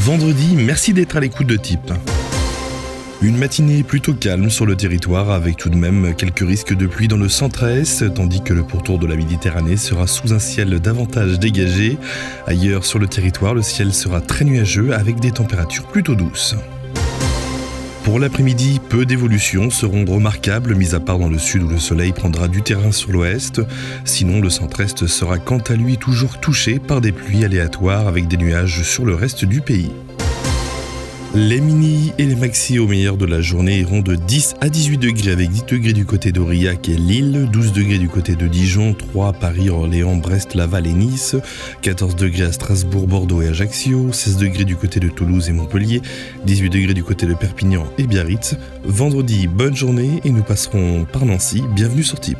vendredi, merci d'être à l'écoute de Type. Une matinée plutôt calme sur le territoire avec tout de même quelques risques de pluie dans le centre-est, tandis que le pourtour de la Méditerranée sera sous un ciel davantage dégagé. Ailleurs sur le territoire, le ciel sera très nuageux avec des températures plutôt douces. Pour l'après-midi, peu d'évolutions seront remarquables, mis à part dans le sud où le soleil prendra du terrain sur l'ouest. Sinon, le centre-est sera quant à lui toujours touché par des pluies aléatoires avec des nuages sur le reste du pays. Les mini et les maxi au meilleur de la journée iront de 10 à 18 degrés avec 10 degrés du côté d'Aurillac et Lille, 12 degrés du côté de Dijon, 3 à Paris, Orléans, Brest, Laval et Nice, 14 degrés à Strasbourg, Bordeaux et Ajaccio, 16 degrés du côté de Toulouse et Montpellier, 18 degrés du côté de Perpignan et Biarritz. Vendredi, bonne journée et nous passerons par Nancy. Bienvenue sur Type.